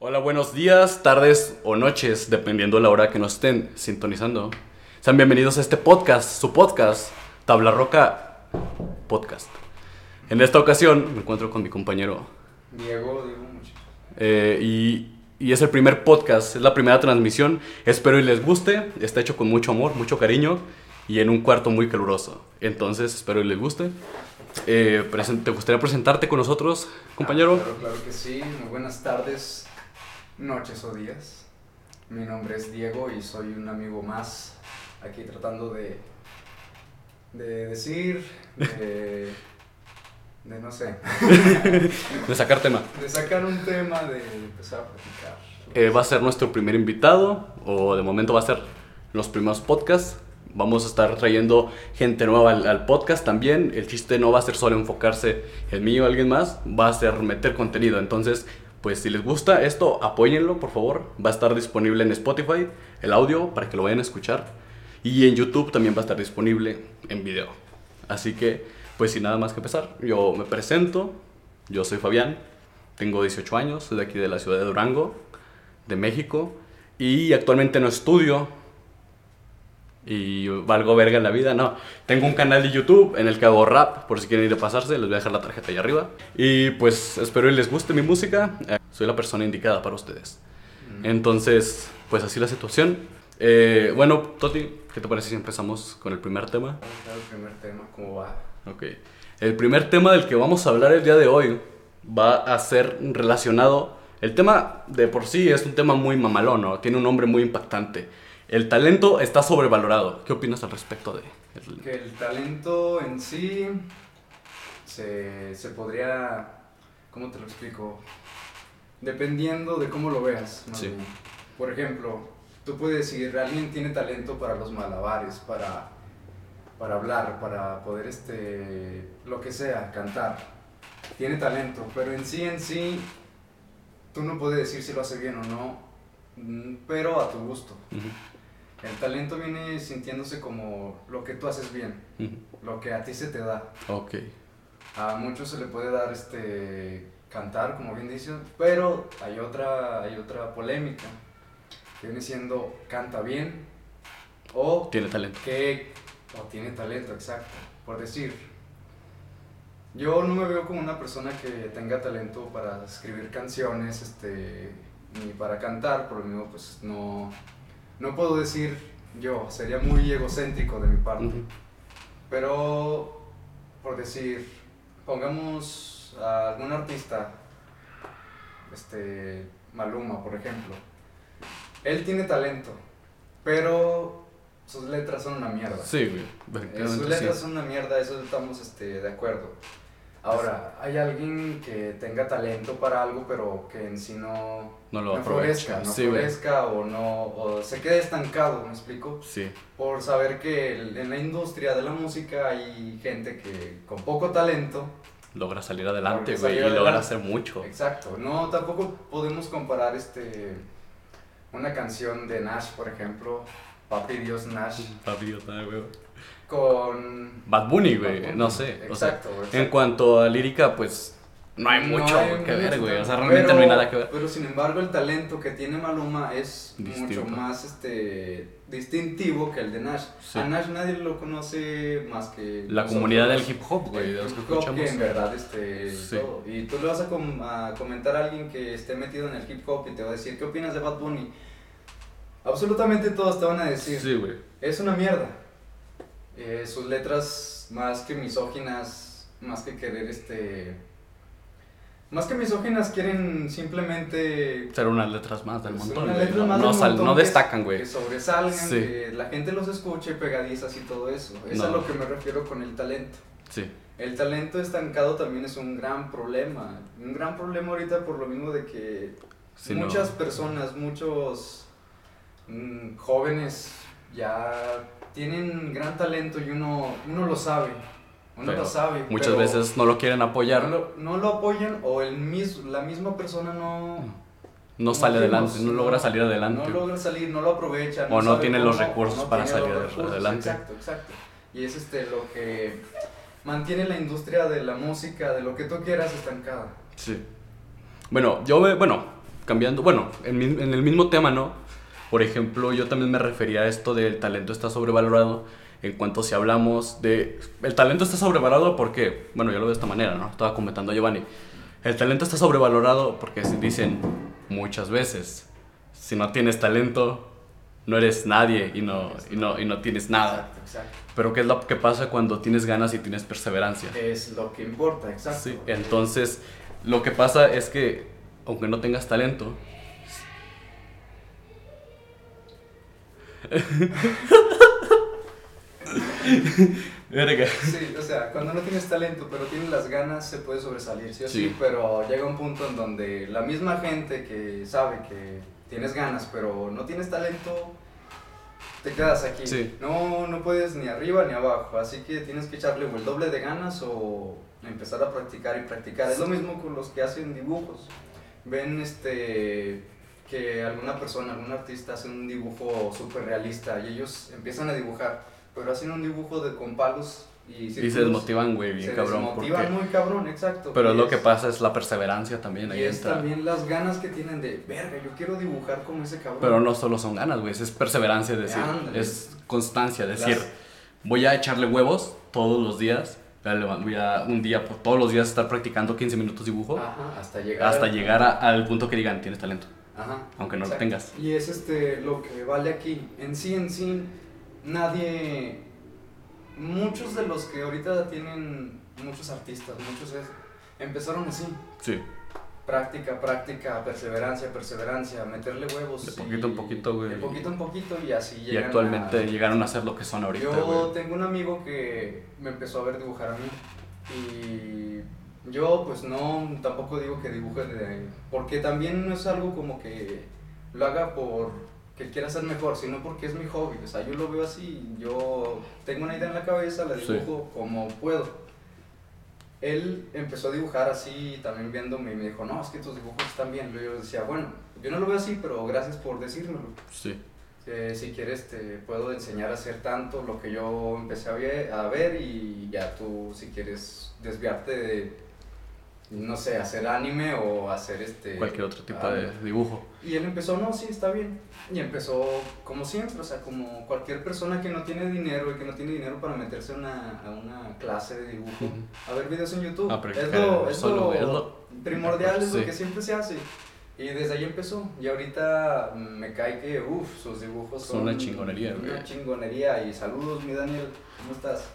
Hola, buenos días, tardes o noches, dependiendo la hora que nos estén sintonizando. Sean bienvenidos a este podcast, su podcast, Tabla Roca Podcast. En esta ocasión me encuentro con mi compañero Diego, Diego, eh, y, y es el primer podcast, es la primera transmisión. Espero y les guste. Está hecho con mucho amor, mucho cariño y en un cuarto muy caluroso. Entonces, espero y les guste. Eh, ¿Te gustaría presentarte con nosotros, compañero? Claro, claro que sí. Muy buenas tardes, noches o días. Mi nombre es Diego y soy un amigo más aquí tratando de, de decir, de, de no sé, De sacar tema. de sacar un tema, de empezar a platicar. Eh, va a ser nuestro primer invitado, o de momento va a ser los primeros podcasts. Vamos a estar trayendo gente nueva al, al podcast también. El chiste no va a ser solo enfocarse en mí o alguien más, va a ser meter contenido. Entonces, pues si les gusta esto, apóyenlo, por favor. Va a estar disponible en Spotify el audio para que lo vayan a escuchar. Y en YouTube también va a estar disponible en video. Así que, pues sin nada más que empezar, yo me presento. Yo soy Fabián, tengo 18 años, soy de aquí de la ciudad de Durango de México y actualmente no estudio y valgo verga en la vida, no. Tengo un canal de YouTube en el que hago rap, por si quieren ir a pasarse, les voy a dejar la tarjeta ahí arriba. Y pues espero que les guste mi música, Eh, soy la persona indicada para ustedes. Entonces, pues así la situación. Eh, bueno, Toti, ¿qué te parece si empezamos con el primer tema? El primer tema, ¿cómo va? Ok. El primer tema del que vamos a hablar el día de hoy va a ser relacionado. El tema de por sí es un tema muy mamalón, ¿no? Tiene un nombre muy impactante. El talento está sobrevalorado. ¿Qué opinas al respecto de el- Que el talento en sí se, se podría, ¿cómo te lo explico? Dependiendo de cómo lo veas. Sí. Por ejemplo, tú puedes decir, alguien tiene talento para los malabares, para, para hablar, para poder, este, lo que sea, cantar. Tiene talento, pero en sí, en sí, tú no puedes decir si lo hace bien o no, mm, pero a tu gusto. Ujú, El talento viene sintiéndose como lo que tú haces bien, lo que a ti se te da. Ok. A muchos se le puede dar este cantar, como bien dice, pero hay otra, hay otra polémica. Que viene siendo canta bien o Tiene talento. que o tiene talento, exacto. Por decir, yo no me veo como una persona que tenga talento para escribir canciones, este, ni para cantar, por lo mismo, pues no, no puedo decir yo, sería muy egocéntrico de mi parte. Pero, por decir, pongamos a algún artista, este, Maluma, por ejemplo. Él tiene talento, pero sus letras son una mierda. Sí, güey. Eh, sus sí. letras son una mierda, eso estamos este, de acuerdo. Ahora, hay alguien que tenga talento para algo, pero que en sí no, No lo florezca, aprovecha. no Sí, florezca o no, o se quede estancado, ¿me explico? Sí. Por saber que en la industria de la música hay gente que con poco talento, Logra salir adelante, güey. Y logra hacer mucho. exacto, no, tampoco podemos comparar este, una canción de Nash, por ejemplo, Papi Dios Nash, Papi, yo también, güey. Con... Bad Bunny, güey. No sé. o sea, Exacto, exacto. en cuanto a lírica, pues no hay No mucho hay que ver, mucho, güey. O sea, realmente pero- no hay nada que ver. Pero sin embargo, el talento que tiene Maluma es Distinto. mucho más este, distintivo que el de Nash. Sí. A Nash nadie lo conoce más que. La nosotros. comunidad del hip hop, güey, de los que escuchamos. en verdad, este. Sí. todo. Y tú le vas a, com- a comentar a alguien que esté metido en el hip hop y te va a decir, ¿qué opinas de Bad Bunny? Absolutamente todos te van a decir, Sí, güey. es una mierda. Eh, sus letras más que misóginas, más que querer este... Más que misóginas quieren simplemente Ser unas letras más del montón, unas letras No, más no del sal- montón no que- destacan, güey. que sobresalgan, Sí. que la gente los escuche pegadizas y todo eso. Eso No. es a lo que me refiero con el talento. Sí. El talento estancado también es un gran problema. Un gran problema ahorita por lo mismo de que Si no- muchas personas, muchos mm, jóvenes ya tienen gran talento y uno, uno lo sabe. Uno Pero lo sabe. Muchas pero veces no lo quieren apoyar, no no, lo, no lo apoyan o el mis, la misma persona no, como sale vimos, adelante, no logra salir adelante. No logra salir, no lo aprovecha. O no tiene los cómo, recursos o no para salir los recursos, adelante. Exacto, exacto. Y es este lo que mantiene la industria de la música, de lo que tú quieras, estancada. Sí. Bueno, yo, ve- bueno, cambiando, bueno, en, en el mismo tema, ¿no? Por ejemplo, yo también me refería a esto del talento está sobrevalorado en cuanto si hablamos de... El talento está sobrevalorado porque, bueno, yo lo veo de esta manera, ¿no? Estaba comentando a Giovanni. El talento está sobrevalorado porque se dicen muchas veces, si no tienes talento, no eres nadie y no, y no, y no tienes nada. Exacto, exacto. Pero ¿qué es lo que pasa cuando tienes ganas y tienes perseverancia? Es lo que importa, exacto. Sí, entonces lo que pasa es que aunque no tengas talento, Verga. Sí, o sea, cuando no tienes talento, pero tienes las ganas, se puede sobresalir, sí o sí. Sí. Pero llega un punto en donde la misma gente que sabe que tienes ganas, pero no tienes talento, te quedas aquí. Sí. No, no puedes ni arriba ni abajo, así que tienes que echarle o el doble de ganas o empezar a practicar y practicar. Es lo mismo con los que hacen dibujos. Ven este que alguna persona, algún artista hace un dibujo súper realista y ellos empiezan a dibujar, pero hacen un dibujo de, con palos y Y se desmotivan, güey, bien Se cabrón. desmotivan porque- muy cabrón, exacto. Pero Y lo que es- pasa es la perseverancia también. Ahí Y es entra. también las ganas que tienen de, verga, yo quiero dibujar como ese cabrón. Pero no solo son ganas, güey, es perseverancia, es decir, Ándale. es constancia, es decir, Las- voy a echarle huevos todos los días, voy a, un día, todos los días estar practicando 15 minutos dibujo, Ajá, hasta llegar. hasta al- llegar a- al punto que digan, tienes talento. Ajá, aunque no lo tengas. Y es este lo que vale aquí. En sí, en sí, nadie. Muchos de los que ahorita tienen. Muchos artistas, muchos es, empezaron así. Sí, Práctica, práctica, perseverancia, perseverancia, meterle huevos. De y- poquito en poquito, güey. De poquito en poquito y así y llegan actualmente a- llegaron a ser lo que son ahorita, Yo tengo un amigo que me empezó a ver dibujar a mí y yo pues no, tampoco digo que dibuje de... Porque también no es algo como que lo haga por que quiera ser mejor, sino porque es mi hobby. O sea, yo lo veo así, yo tengo una idea en la cabeza, la Sí. dibujo como puedo. Él empezó a dibujar así, también viéndome y me dijo, no, es que tus dibujos están bien. Yo decía, bueno, yo no lo veo así, pero gracias por decírmelo. Sí, Eh, si quieres te puedo enseñar a hacer tanto lo que yo empecé a ver, a ver y ya tú si quieres desviarte de, no sé, hacer anime o hacer este... cualquier otro tipo ah, de dibujo. Y él empezó, no, sí, está bien. Y empezó como siempre, o sea, como cualquier persona que no tiene dinero y que no tiene dinero para meterse a una, a una clase de dibujo, a ver videos en YouTube. Ah, pero es lo, es lo primordial, es Sí. lo que siempre se hace. Y desde ahí empezó. Y ahorita me cae que, uff, sus dibujos Son son una chingonería, Una güey. chingonería. Y saludos, mi Daniel, ¿cómo estás?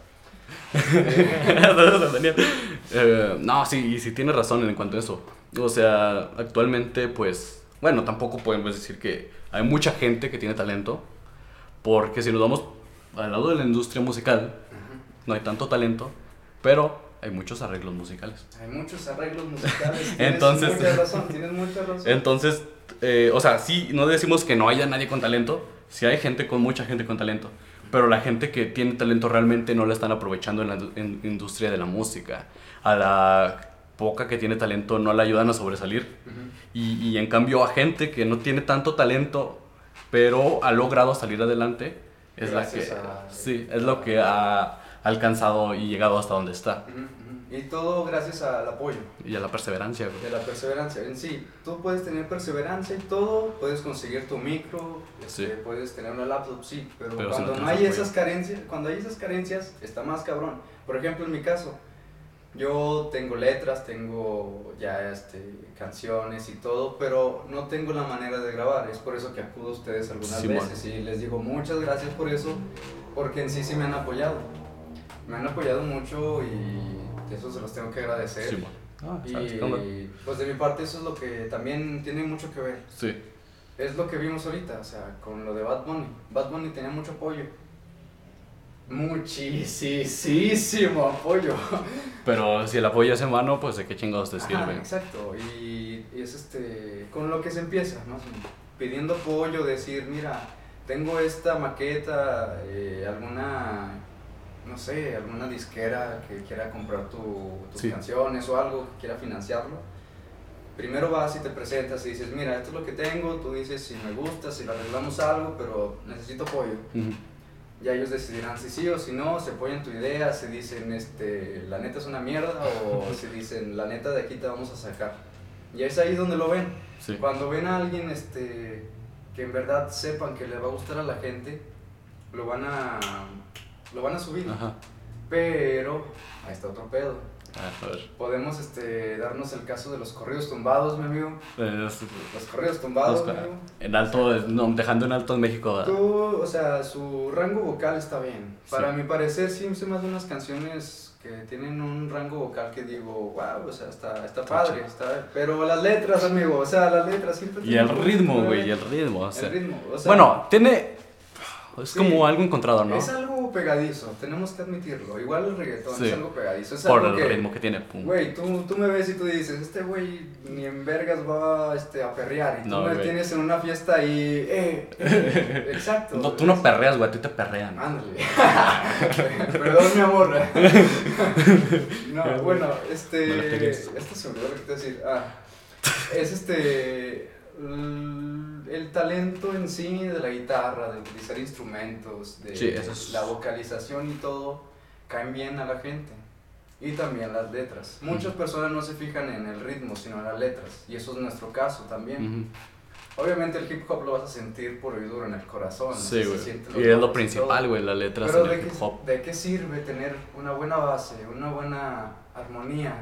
Eh, no, sí, y sí tienes razón en cuanto a eso. O sea, actualmente, pues, bueno, tampoco podemos decir que hay mucha gente que tiene talento, porque si nos vamos al lado de la industria musical, no hay tanto talento, pero hay muchos arreglos musicales. Hay muchos arreglos musicales. Tienes Entonces- mucha razón, tienes mucha razón. Entonces, eh, o sea, sí, no decimos que no haya nadie con talento, sí hay gente con mucha gente con talento, pero la gente que tiene talento realmente no la están aprovechando en la in- industria de la música. A la poca que tiene talento no la ayudan a sobresalir. Ujú. Y, y en cambio a gente que no tiene tanto talento, pero ha logrado salir adelante, es la que, a- sí, es lo que ha alcanzado y llegado hasta donde está. Ujú, ujú. Y todo gracias al apoyo. Y a la perseverancia, güey. De la perseverancia en sí. Tú puedes tener perseverancia y todo, puedes conseguir tu micro, este, Sí. puedes tener una laptop, sí, pero, Pero cuando no, hay esas carencias, cuando hay esas carencias, está más cabrón. Por ejemplo, en mi caso, yo tengo letras, tengo ya este, canciones y todo, pero no tengo la manera de grabar. Es por eso que acudo a ustedes algunas Simón. veces y les digo muchas gracias por eso, porque en sí sí me han apoyado. Me han apoyado mucho y eso se los tengo que agradecer. Ah, ¿sabes qué onda? Y pues de mi parte eso es lo que también tiene mucho que ver. Sí. Es lo que vimos ahorita, o sea, con lo de Bad Bunny. Bad Bunny tenía mucho apoyo. Muchísimo apoyo. Pero si el apoyo es en mano, pues de qué chingados te Ajá, sirve. exacto, y, y es este, con lo que se empieza, más o menos. pidiendo apoyo, decir, mira, tengo esta maqueta, eh, alguna, no sé, alguna disquera que quiera comprar tu- tus Sí. canciones o algo, que quiera financiarlo. Primero vas y te presentas y dices, mira, esto es lo que tengo, tú dices si me gusta, si le arreglamos algo, pero necesito apoyo. Ya ellos decidirán si sí o si no, se apoyan tu idea, se dicen, este, la neta es una mierda, o se dicen, la neta de aquí te vamos a sacar. Y es ahí donde lo ven. Sí. Cuando ven a alguien este, que en verdad sepan que le va a gustar a la gente, lo van a, lo van a subir. Ajá. Pero, ahí está otro pedo. Ah, a ver. Podemos este, darnos el caso de los corridos tumbados, mi amigo. Eh, es- Los corridos tumbados, Busca- mi amigo. En alto, no, dejando en alto en México. ¿verdad? Tú, o sea, su rango vocal está bien. Para Sí. mi parecer, sí se me hacen unas canciones que tienen un rango vocal que digo, wow, o sea, está, está padre, está... Pero las letras, amigo, o sea, las letras siempre... Y el ritmo, güey, y el ritmo. O sea. El ritmo, o sea... bueno, tiene. Es Sí. como algo encontrado, ¿no? Es algo pegadizo, tenemos que admitirlo. Igual el reggaetón Sí. es algo pegadizo. Es Por algo el que, ritmo que tiene. Güey, tú, tú me ves y tú dices, este güey ni en vergas va este, a perrear. Y tú No, me tienes en una fiesta y... Eh, eh, exacto. No, tú no perreas, güey, ti te perrean. Ándale. Perdón, mi amor. no, bueno, este. pegues. Esto se me olvidó lo que te decir. Ah, es este. L- El talento en sí de la guitarra, de utilizar instrumentos, de Sí, es- la vocalización y todo, caen bien a la gente. Y también las letras. Muchas Ujú. personas no se fijan en el ritmo, sino en las letras. Y eso es nuestro caso también. Ujú. Obviamente el hip hop lo vas a sentir por oído duro en el corazón. Sí, güey. Y es lo principal, güey, las letras Pero en ¿de el hip hop. ¿de qué sirve tener una buena base, una buena armonía,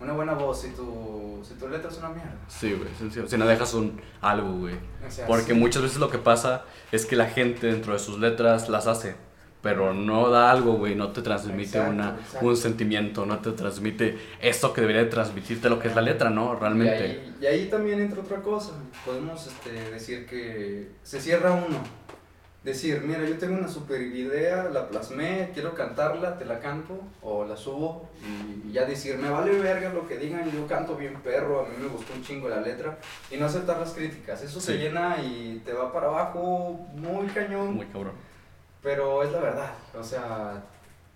una buena voz si tu, si tu letra es una mierda? Sí, güey. Si no dejas un algo, güey. O sea, Porque sí. muchas veces lo que pasa es que la gente dentro de sus letras las hace, pero no da algo, güey, no te transmite Exacto, una, exacto. un sentimiento, no te transmite eso que debería de transmitirte lo que es la letra, ¿no? Y Realmente. ahí, y ahí también entra otra cosa. Podemos este, decir que se cierra uno. Decir, mira, yo tengo una super idea, la plasmé, quiero cantarla, te la canto o la subo y, y ya decir, me vale verga lo que digan, yo canto bien perro, a mí me gustó un chingo la letra y no aceptar las críticas. Eso se Sí. llena y te va para abajo muy cañón. Muy cabrón. Pero es la verdad, o sea,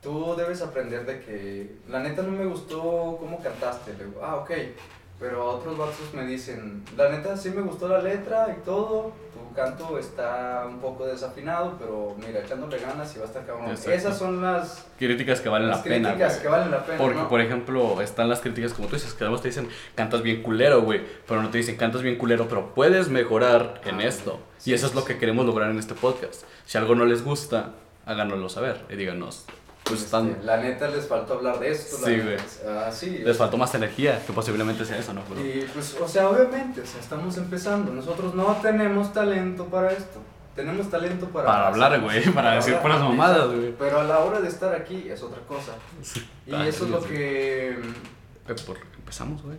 tú debes aprender de que la neta no me gustó cómo cantaste. Le digo, ah, ok. Pero otros vatos me dicen, la neta sí me gustó la letra y todo, tu canto está un poco desafinado, pero mira, echándole ganas y va a estar cabrón. Exacto. Esas son las, Críticas que valen las la pena, críticas que valen la pena. Porque, ¿no? por ejemplo, están las críticas como tú dices, que además te dicen, cantas bien culero, güey, pero no te dicen, cantas bien culero, pero puedes mejorar en Ah, esto. sí, y eso es lo que queremos lograr en este podcast. Si algo no les gusta, háganoslo saber y díganos, pues Este, están, La neta les faltó hablar de esto. Sí, neta. Ah, sí, les faltó más energía, que posiblemente sea eso, ¿no? Pero- Y pues, o sea, obviamente, o sea, estamos empezando. Nosotros no tenemos talento para esto. Tenemos talento para... Para hablar, güey, para decir puras mamadas, güey. Pero a la hora de estar aquí es otra cosa. Y Ay, eso es lo sí. que... Eh, por- empezamos, güey.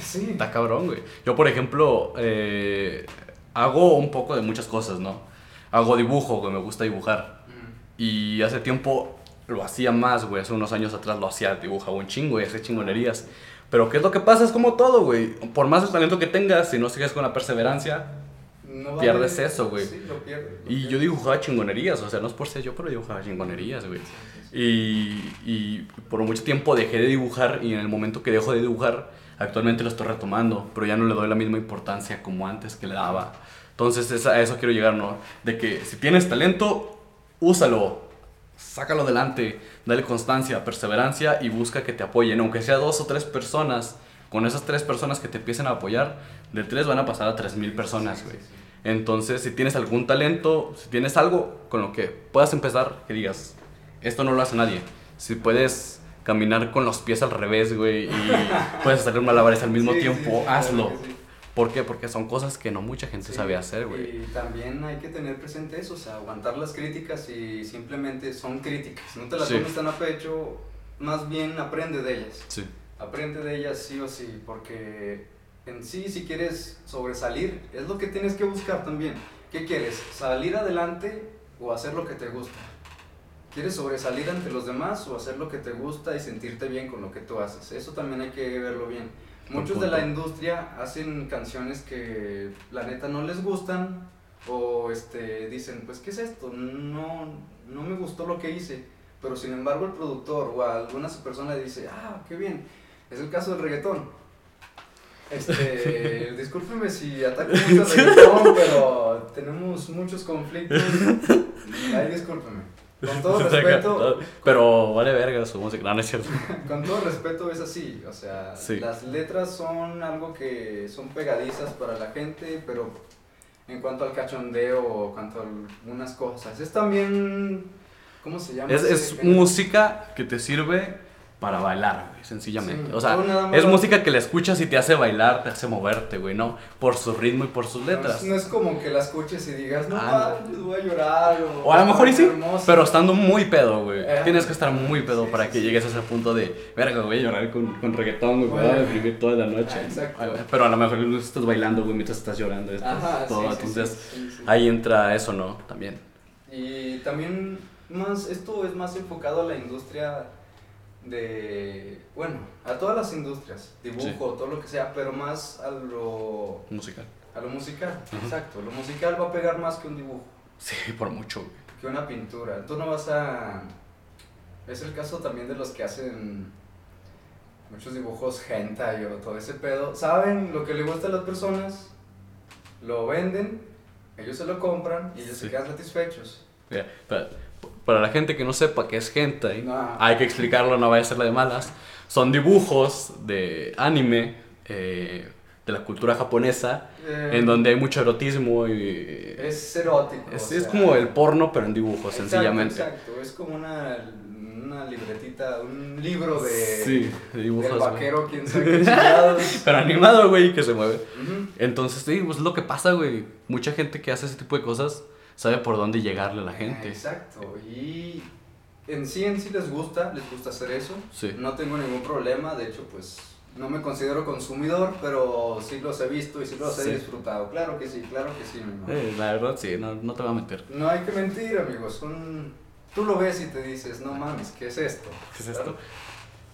Sí. Está cabrón, güey. Yo, por ejemplo, eh, hago un poco de muchas cosas, ¿no? Hago dibujo, güey, me gusta dibujar. Mm, Y hace tiempo lo hacía más, güey. Hace unos años atrás lo hacía, dibujaba un chingo y hacía chingonerías. Pero ¿qué es lo que pasa? Es como todo, güey. Por más el talento que tengas, si no sigues con la perseverancia. no Pierdes eso, güey. Sí, lo pierdes. lo Y yo dibujaba chingonerías, o sea, no es por ser yo, pero dibujaba chingonerías, güey. Y, y por mucho tiempo dejé de dibujar y en el momento que dejo de dibujar, actualmente lo estoy retomando, pero ya no le doy la misma importancia como antes que le daba. Entonces es a eso quiero llegar, ¿no? De que si tienes talento, úsalo, sácalo adelante, dale constancia, perseverancia y busca que te apoyen, aunque sea dos o tres personas. Con esas tres personas que te empiecen a apoyar, de tres van a pasar a tres mil personas, güey. Entonces, si tienes algún talento, si tienes algo con lo que puedas empezar, que digas, esto no lo hace nadie. Si puedes caminar con los pies al revés, güey, y puedes hacer malabares al mismo Sí, tiempo, sí, hazlo. sí. ¿Por qué? Porque son cosas que no mucha gente Sí, sabe hacer, güey. Y también hay que tener presente eso, o sea, aguantar las críticas y simplemente son críticas. No te las Sí. tomes tan a pecho, más bien aprende de ellas. Sí. Aprende de ellas sí o sí, porque en sí, si quieres sobresalir, es lo que tienes que buscar también. ¿Qué quieres? ¿Salir adelante o hacer lo que te gusta? ¿Quieres sobresalir ante los demás o hacer lo que te gusta y sentirte bien con lo que tú haces? Eso también hay que verlo bien. Muchos de la industria hacen canciones que la neta no les gustan o este, dicen, pues, ¿qué es esto? No, no me gustó lo que hice. Pero sin embargo el productor o alguna persona dice, ah, qué bien. Es el caso del reggaetón. Este, discúlpeme si ataco mucho al reggaetón, pero tenemos muchos conflictos. Ay, discúlpeme. Con todo respeto. Pero vale verga su música, no, no es cierto. Con todo respeto es así, o sea, las letras son algo que son pegadizas para la gente, pero en cuanto al cachondeo o cuanto a algunas cosas, es también, ¿cómo se llama? Es, es música que te sirve para bailar, güey, sencillamente. o sea, es música que la escuchas y te hace bailar, te hace moverte, güey, ¿no? Por su ritmo y por sus letras. No es, como que la escuches y digas, no, ah, voy a llorar. O, a lo mejor y sí, pero estando muy pedo, güey. Eh, Tienes que estar muy pedo para que llegues a ese punto de, verga, voy a llorar con, con reggaetón, güey, voy a deprimir toda la noche. exacto. Pero a lo mejor estás bailando, güey, mientras estás llorando. Ajá, todo. Entonces, ahí entra eso, ¿no? También. Y también, más, esto es más enfocado a la industria de, bueno, a todas las industrias, dibujo, todo lo que sea, pero más a lo... Musical. A lo musical, exacto. Lo musical va a pegar más que un dibujo. Sí, por mucho. Que una pintura. Tú no vas a... Es el caso también de los que hacen muchos dibujos hentai o todo ese pedo. Saben lo que le gusta a las personas, lo venden, ellos se lo compran y ellos se quedan satisfechos. Yeah, para la gente que no sepa qué es hentai, hay que explicarlo, no vaya a ser la de malas. Son dibujos de anime eh, de la cultura japonesa, eh, en donde hay mucho erotismo y... Es erótico. Es, como el porno, pero en dibujos, sencillamente. Exacto, es como una, una libretita, un libro de... Sí, de dibujos. Del vaquero, quién sabe qué Pero animado, güey, que se mueve. Entonces, sí, pues lo que pasa, güey. Mucha gente que hace ese tipo de cosas sabe por dónde llegarle a la gente. Exacto, y en sí en sí les gusta, les gusta hacer eso. Sí. No tengo ningún problema, de hecho pues no me considero consumidor, pero sí los he visto y sí los he disfrutado. Claro que sí, claro que sí, mi eh, la verdad sí, no, no, te voy a mentir. No hay que mentir, amigos. Son... Tú lo ves y te dices, no mames, ¿qué es esto? ¿Qué es esto?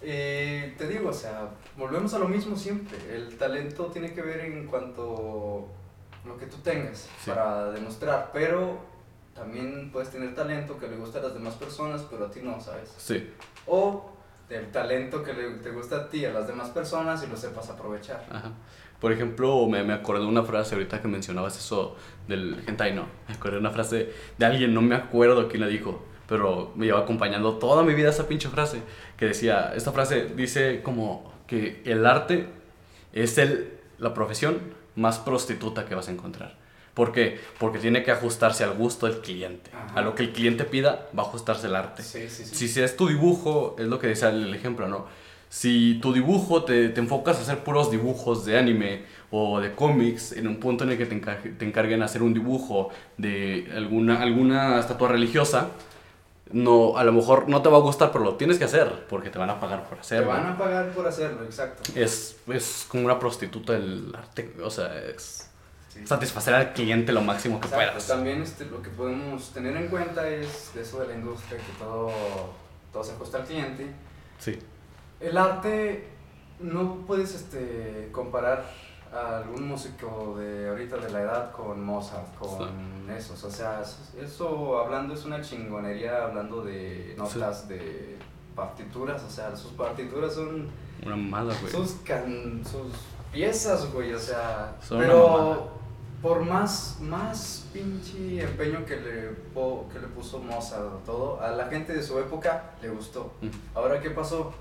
Eh, te digo, o sea, volvemos a lo mismo siempre. El talento tiene que ver en cuanto lo que tú tengas para demostrar, pero también puedes tener talento que le gusta a las demás personas, pero a ti no, ¿sabes? Sí. O el talento que le, te gusta a ti, a las demás personas y lo sepas aprovechar. Ajá. Por ejemplo, me, me acordé de una frase ahorita que mencionabas eso del hentai, no. Me acordé de una frase de alguien, no me acuerdo quién la dijo, pero me lleva acompañando toda mi vida esa pinche frase, que decía, esta frase dice como que el arte es el, la profesión más prostituta que vas a encontrar. ¿Por qué? Porque tiene que ajustarse al gusto del cliente. A lo que el cliente pida, va a ajustarse el arte. Si, es tu dibujo, es lo que dice el ejemplo, ¿no? Si tu dibujo te, te, enfocas a hacer puros dibujos de anime o de cómics, en un punto en el que te, te encarguen hacer un dibujo de alguna, alguna estatua religiosa, no, a lo mejor no te va a gustar, pero lo tienes que hacer porque te van a pagar por hacerlo. Te van a pagar por hacerlo, exacto. Es, es como una prostituta del arte, o sea, es satisfacer al cliente lo máximo que puedas. También este, lo que podemos tener en cuenta es eso de la industria, que todo, todo se ajusta al cliente. Sí. El arte no puedes este, comparar algún músico de ahorita de la edad con Mozart, con esos. O sea, eso hablando es una chingonería, hablando de notas, de partituras. O sea, sus partituras son. Una mala, güey. Sus, sus piezas, güey. O sea, pero por más, más pinche empeño que le, que le puso Mozart a todo, a la gente de su época le gustó. Ahora, ¿qué pasó?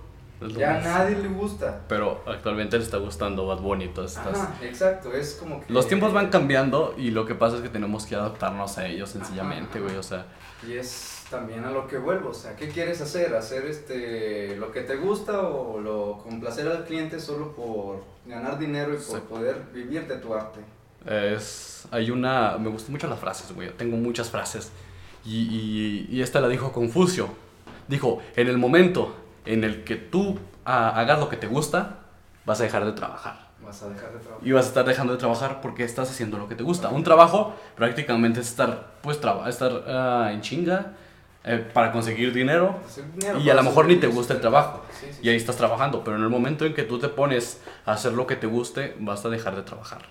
Ya a nadie le gusta. Pero actualmente le está gustando Bad Bunny y todas estas. exacto, es como que... Los tiempos van cambiando y lo que pasa es que tenemos que adaptarnos a ellos sencillamente, güey, o sea... Y es también a lo que vuelvo, o sea, ¿qué quieres hacer? ¿Hacer este lo que te gusta o lo complacer al cliente solo por ganar dinero y por poder vivir de tu arte? Es, hay una... Me gustan mucho las frases, güey, tengo muchas frases. Y, y, y esta la dijo Confucio. Dijo, en el momento en el que tú ah, hagas lo que te gusta, vas a dejar de trabajar. Vas a dejar de trabajar. Y vas a estar dejando de trabajar porque estás haciendo lo que te gusta. Un trabajo prácticamente es estar, pues, estar uh, en chinga, eh, para conseguir dinero y a lo mejor ni te gusta el sí. trabajo. Sí, sí, Y ahí estás trabajando, pero en el momento en que tú te pones a hacer lo que te guste, vas a dejar de trabajar,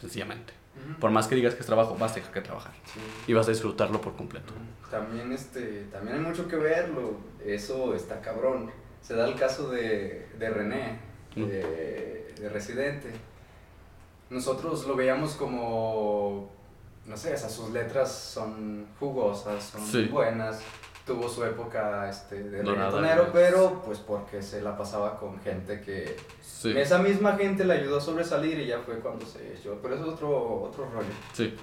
sencillamente. Por más que digas que es trabajo, vas a dejar de trabajar Sí. y vas a disfrutarlo por completo. También, este, también hay mucho que verlo, eso está cabrón. Se da el caso de, de René, de, de Residente. Nosotros lo veíamos como, no sé, esas sus letras son jugosas, son Sí. buenas. Tuvo su época este, de reggaetonero, pero pues porque se la pasaba con gente que... Sí, Esa misma gente le ayudó a sobresalir y ya fue cuando se echó. Pero eso es otro, otro rollo. sí,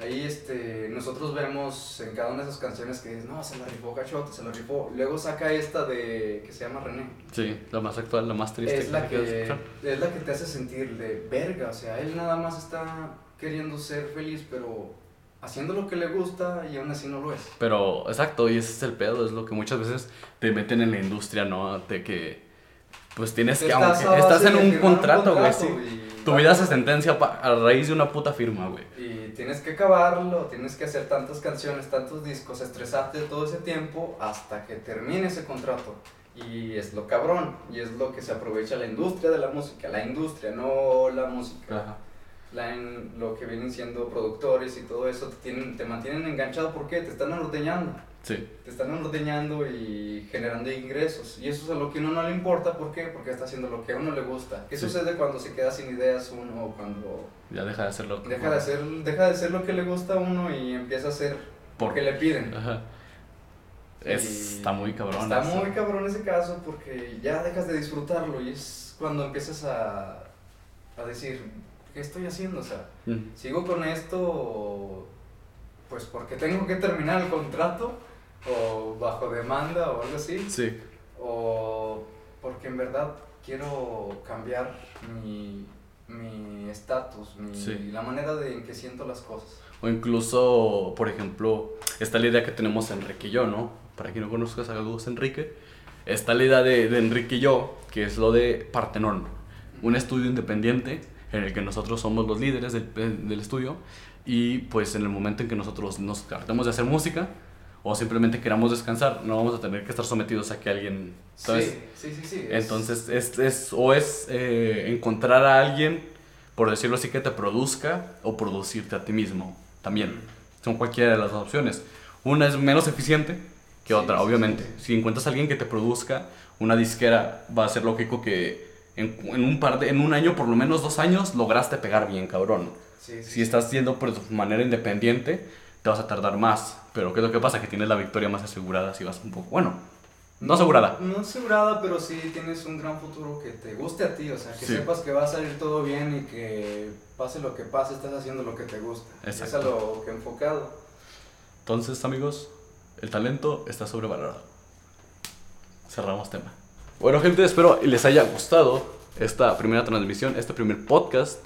Ahí este, nosotros vemos en cada una de esas canciones que dice, no, se la rifó Cachote, se la rifó. Luego saca esta de que se llama René. sí, la más actual, la más triste. Es la, que, es la que te hace sentir de verga, o sea, él nada más está queriendo ser feliz, pero haciendo lo que le gusta y aún así no lo es. Pero, exacto, y ese es el pedo, es lo que muchas veces te meten en la industria, ¿no? De que, pues tienes que, Estás aunque estás en un contrato, güey, sí. y- Tu vida se sentencia a raíz de una puta firma, güey. Y tienes que acabarlo, tienes que hacer tantas canciones, tantos discos, estresarte todo ese tiempo hasta que termine ese contrato. Y es lo cabrón, y es lo que se aprovecha la industria de la música, la industria, no la música. Ajá. La en- lo que vienen siendo productores y todo eso, te, tienen, te mantienen enganchado porque te están ordeñando. Sí, Te están ordeñando y generando ingresos. Y eso es a lo que a uno no le importa, ¿por qué? Porque está haciendo lo que a uno le gusta. ¿Qué Sí. sucede cuando se queda sin ideas uno o cuando ya deja de hacerlo. Deja de, hacer, deja de hacer lo que le gusta a uno y empieza a hacer Por- lo que le piden. Ajá. Es- está muy cabrón. Está eso. muy cabrón ese caso porque ya dejas de disfrutarlo y es cuando empiezas a, a decir, ¿qué estoy haciendo? O sea, Mm. ¿sigo con esto pues porque tengo que terminar el contrato o bajo demanda o algo así? Sí, ¿O porque en verdad quiero cambiar mi mi estatus, mi- Sí. la manera de en que siento las cosas? O incluso, por ejemplo, está la idea que tenemos Enrique y yo, ¿no? Para quien no conozca Gus Enrique, está la idea de, de Enrique y yo, que es lo de Partenón, un estudio independiente en el que nosotros somos los líderes del, del estudio y pues en el momento en que nosotros nos hartemos de hacer música o simplemente queramos descansar, no vamos a tener que estar sometidos a que alguien, ¿sabes? Sí, sí, sí, sí. es- Entonces, es, es- o es eh, encontrar a alguien, por decirlo así, que te produzca o producirte a ti mismo también. Son cualquiera de las dos opciones. Una es menos eficiente que otra, sí, obviamente. sí. Si encuentras a alguien que te produzca, una disquera va a ser lógico que en, en un par de, en un año, por lo menos dos años, lograste pegar bien, cabrón. Si estás yendo por tu manera independiente, te vas a tardar más. Pero ¿qué es lo que pasa? Que tienes la victoria más asegurada si vas un poco... Bueno, no asegurada. No asegurada, pero sí tienes un gran futuro que te guste a ti, o sea, que Sí. sepas que va a salir todo bien y que pase lo que pase, estás haciendo lo que te gusta. Es a lo que he enfocado. Entonces, amigos, el talento está sobrevalorado. Cerramos tema. Bueno, gente, espero les haya gustado esta primera transmisión, este primer podcast.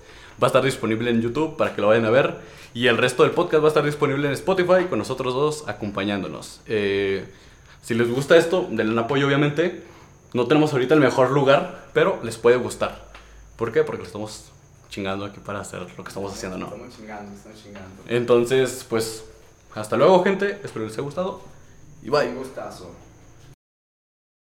Va a estar disponible en YouTube para que lo vayan a ver. Y el resto del podcast va a estar disponible en Spotify con nosotros dos acompañándonos. Eh, si les gusta esto, denle un apoyo, obviamente. No tenemos ahorita el mejor lugar, pero les puede gustar. ¿Por qué? Porque lo estamos chingando aquí para hacer lo que estamos haciendo, ¿no? Estamos chingando, estamos chingando. Entonces, pues, hasta luego, gente. Espero les haya gustado. Y bye. Un gustazo.